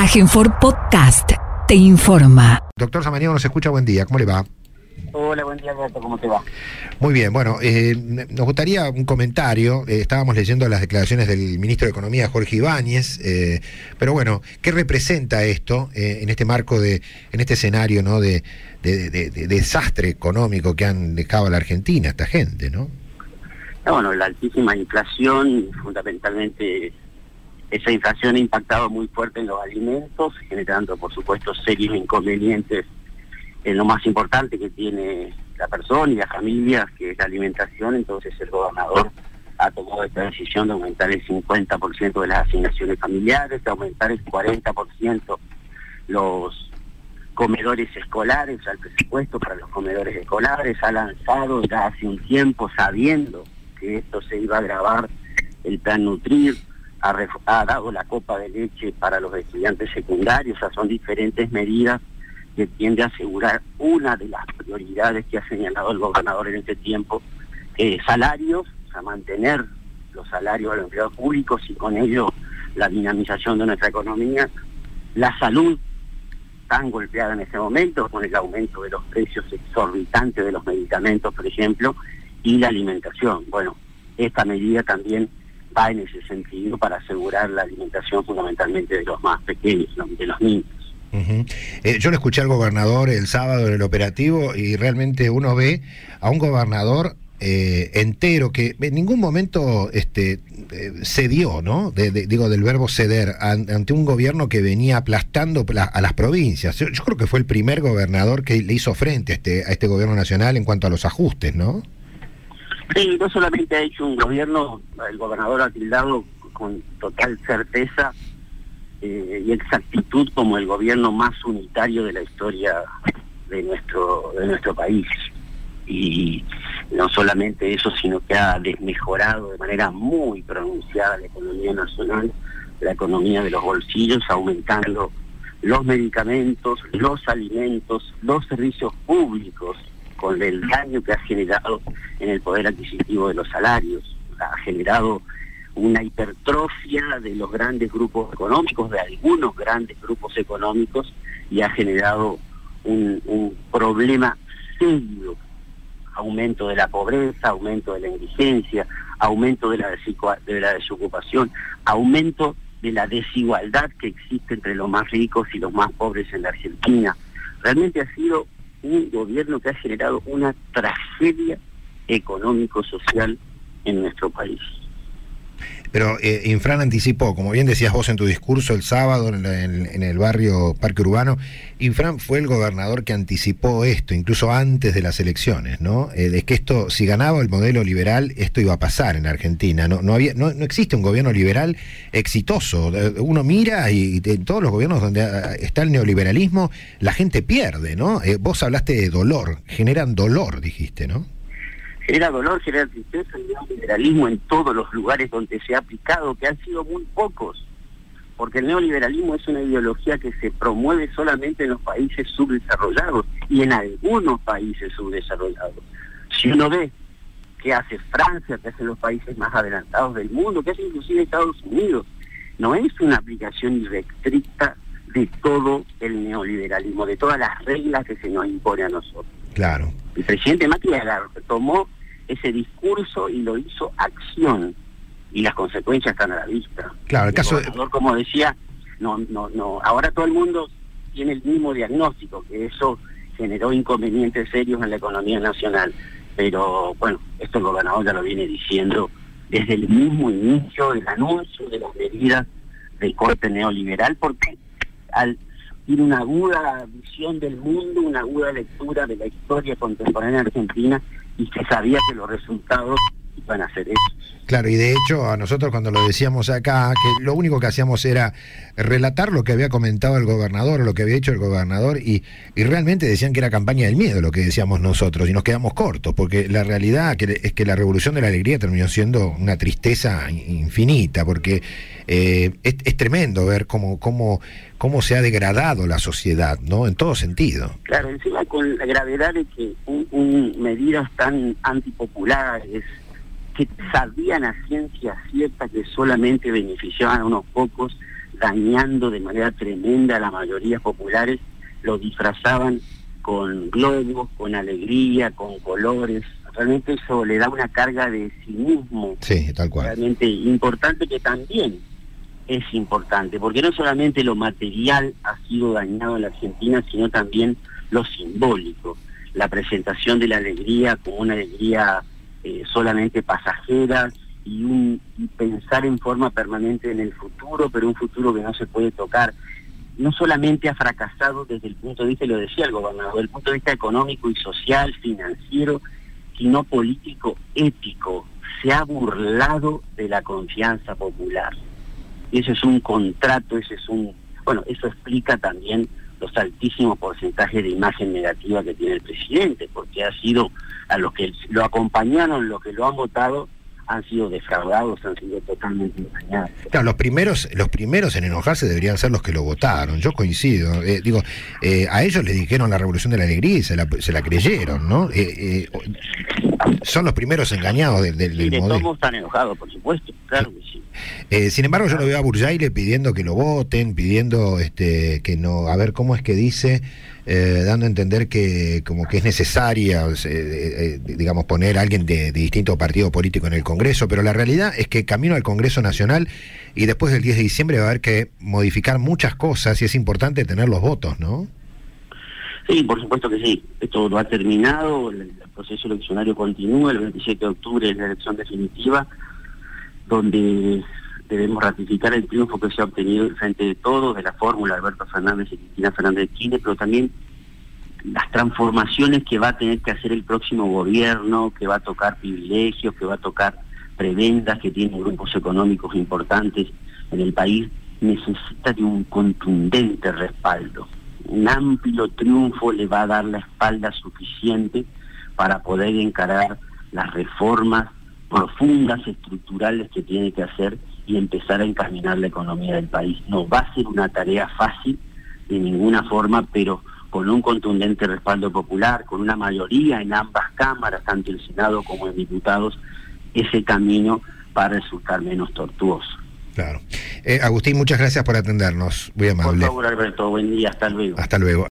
Agenfor Podcast te informa. Doctor Samaniego nos escucha, buen día, ¿cómo le va? Hola, buen día, Alberto, ¿cómo te va? Muy bien, bueno, eh, nos gustaría un comentario. Eh, estábamos leyendo las declaraciones del ministro de Economía, Jorge Ibáñez, eh, pero bueno, ¿qué representa esto en este marco de, en este escenario, ¿no? De, desastre económico que han dejado a la Argentina, esta gente, ¿no? bueno, la altísima inflación, fundamentalmente esa inflación ha impactado muy fuerte en los alimentos, generando, por supuesto, serios inconvenientes en lo más importante que tiene la persona y la familia, que es la alimentación. Entonces, el gobernador ha tomado esta decisión de aumentar el 50% de las asignaciones familiares, de aumentar el 40% los comedores escolares, al presupuesto para los comedores escolares. Ha lanzado ya hace un tiempo, sabiendo que esto se iba a grabar, el plan Nutrir ha, dado la copa de leche para los estudiantes secundarios, o sea, son diferentes medidas que tiende a asegurar una de las prioridades que ha señalado el gobernador en este tiempo, salarios, o sea, mantener los salarios de los empleados públicos y con ello la dinamización de nuestra economía, la salud tan golpeada en este momento con el aumento de los precios exorbitantes de los medicamentos, por ejemplo, y la alimentación. Bueno, esta medida también va en ese sentido para asegurar la alimentación fundamentalmente de los más pequeños, de los niños. Eh, yo le escuché al gobernador el sábado en el operativo y realmente uno ve a un gobernador eh, entero que en ningún momento este, eh, cedió, ¿no? digo, del verbo ceder ante un gobierno que venía aplastando a las provincias. Yo, creo que fue el primer gobernador que le hizo frente a este, a este gobierno nacional en cuanto a los ajustes, ¿no? Sí, no solamente ha hecho un gobierno, el gobernador ha tildado con total certeza eh, y exactitud como el gobierno más unitario de la historia de nuestro de nuestro país. Y no solamente eso sino que ha desmejorado de manera muy pronunciada la economía nacional la economía de los bolsillos aumentando los medicamentos los alimentos los servicios públicos con el daño que ha generado en el poder adquisitivo de los salarios, ha generado una hipertrofia de los grandes grupos económicos, de algunos grandes grupos económicos, y ha generado un, problema serio, aumento de la pobreza, aumento de la indigencia, aumento de la, de la desocupación, aumento de la desigualdad que existe entre los más ricos y los más pobres en la Argentina. Realmente ha sido un gobierno que ha generado una tragedia económico-social en nuestro país. Pero eh, Infran anticipó, como bien decías vos en tu discurso el sábado en, el barrio Parque Urbano, Infran fue el gobernador que anticipó esto, incluso antes de las elecciones, ¿no? Eh, de que esto, si ganaba el modelo liberal, esto iba a pasar en Argentina. No, no, había, no, no existe un gobierno liberal exitoso. Eh, uno mira y en todos los gobiernos donde ah, está el neoliberalismo, la gente pierde, ¿no? Eh, vos hablaste de dolor, generan dolor, dijiste, ¿no? Genera dolor, genera tristeza, el neoliberalismo en todos los lugares donde se ha aplicado, que han sido muy pocos, porque el neoliberalismo es una ideología que se promueve solamente en los países subdesarrollados y en algunos países subdesarrollados. Si uno ve qué hace Francia, qué hacen los países más adelantados del mundo, qué hace inclusive Estados Unidos, no es una aplicación irrestricta de todo el neoliberalismo, de todas las reglas que se nos impone a nosotros. Claro. El presidente Macri tomó ese discurso y lo hizo acción y las consecuencias están a la vista. Claro, el caso de... como decía, no, no, no, ahora todo el mundo tiene el mismo diagnóstico, que eso generó inconvenientes serios en la economía nacional. Pero bueno, esto el gobernador ya lo viene diciendo desde el mismo inicio del anuncio de las medidas del corte neoliberal, porque al tiene una aguda visión del mundo, una aguda lectura de la historia contemporánea argentina y que sabía que los resultados iban a ser esos. Claro, y de hecho a nosotros cuando lo decíamos acá, que lo único que hacíamos era relatar lo que había comentado el gobernador o lo que había hecho el gobernador y, y realmente decían que era campaña del miedo lo que decíamos nosotros y nos quedamos cortos, porque la realidad es que la revolución de la alegría terminó siendo una tristeza infinita, porque eh, es, tremendo ver cómo, cómo, cómo se ha degradado la sociedad, ¿no? En todo sentido. Claro, encima con la gravedad de que un medidas tan antipopulares, que sabían a ciencia cierta que solamente beneficiaban a unos pocos, dañando de manera tremenda a las mayorías populares, lo disfrazaban con globos, con alegría, con colores. Realmente eso le da una carga de cinismo sí, tal cual. realmente importante que también es importante, porque no solamente lo material ha sido dañado en la Argentina, sino también lo simbólico. La presentación de la alegría como una alegría eh, solamente pasajera y, un, y pensar en forma permanente en el futuro, pero un futuro que no se puede tocar no solamente ha fracasado desde el punto de vista, lo decía el gobernador, desde el punto de vista económico y social, financiero, sino político, ético. Se ha burlado de la confianza popular. Y eso es un contrato, ese es un... Bueno, eso explica también los altísimos porcentajes de imagen negativa que tiene el presidente, porque ha sido a los que lo acompañaron, los que lo han votado, han sido defraudados, han sido totalmente engañados. Claro, los primeros, los primeros en enojarse deberían ser los que lo votaron. Yo coincido. Eh, digo, eh, a ellos les dijeron la revolución de la alegría y se la, se la creyeron, ¿no? Eh, son los primeros engañados del, del, del modelo. Todos están enojados, por supuesto, claro que sí. Sin embargo, yo lo veo a Burjaile pidiendo que lo voten, pidiendo este que no, a ver cómo es que dice eh, dando a entender que como que es necesaria, eh, eh, digamos, poner a alguien de, de, distinto partido político en el Congreso, pero la realidad es que camino al Congreso Nacional y después del 10 de diciembre va a haber que modificar muchas cosas y es importante tener los votos, ¿no? Sí, por supuesto que sí. Esto lo ha terminado, el proceso eleccionario continúa, el 27 de octubre es la elección definitiva, donde debemos ratificar el triunfo que se ha obtenido frente de todos, de la fórmula Alberto Fernández y Cristina Fernández de Kirchner, pero también las transformaciones que va a tener que hacer el próximo gobierno, que va a tocar privilegios, que va a tocar prebendas, que tiene grupos económicos importantes en el país, necesita de un contundente respaldo. Un amplio triunfo le va a dar la espalda suficiente para poder encarar las reformas profundas, estructurales que tiene que hacer y empezar a encaminar la economía del país. No va a ser una tarea fácil de ninguna forma, pero con un contundente respaldo popular, con una mayoría en ambas cámaras, tanto el Senado como en diputados, ese camino va a resultar menos tortuoso. Claro. Eh, Agustín, muchas gracias por atendernos. Muy amable. Por favor, Alberto, buen día, hasta luego. Hasta luego.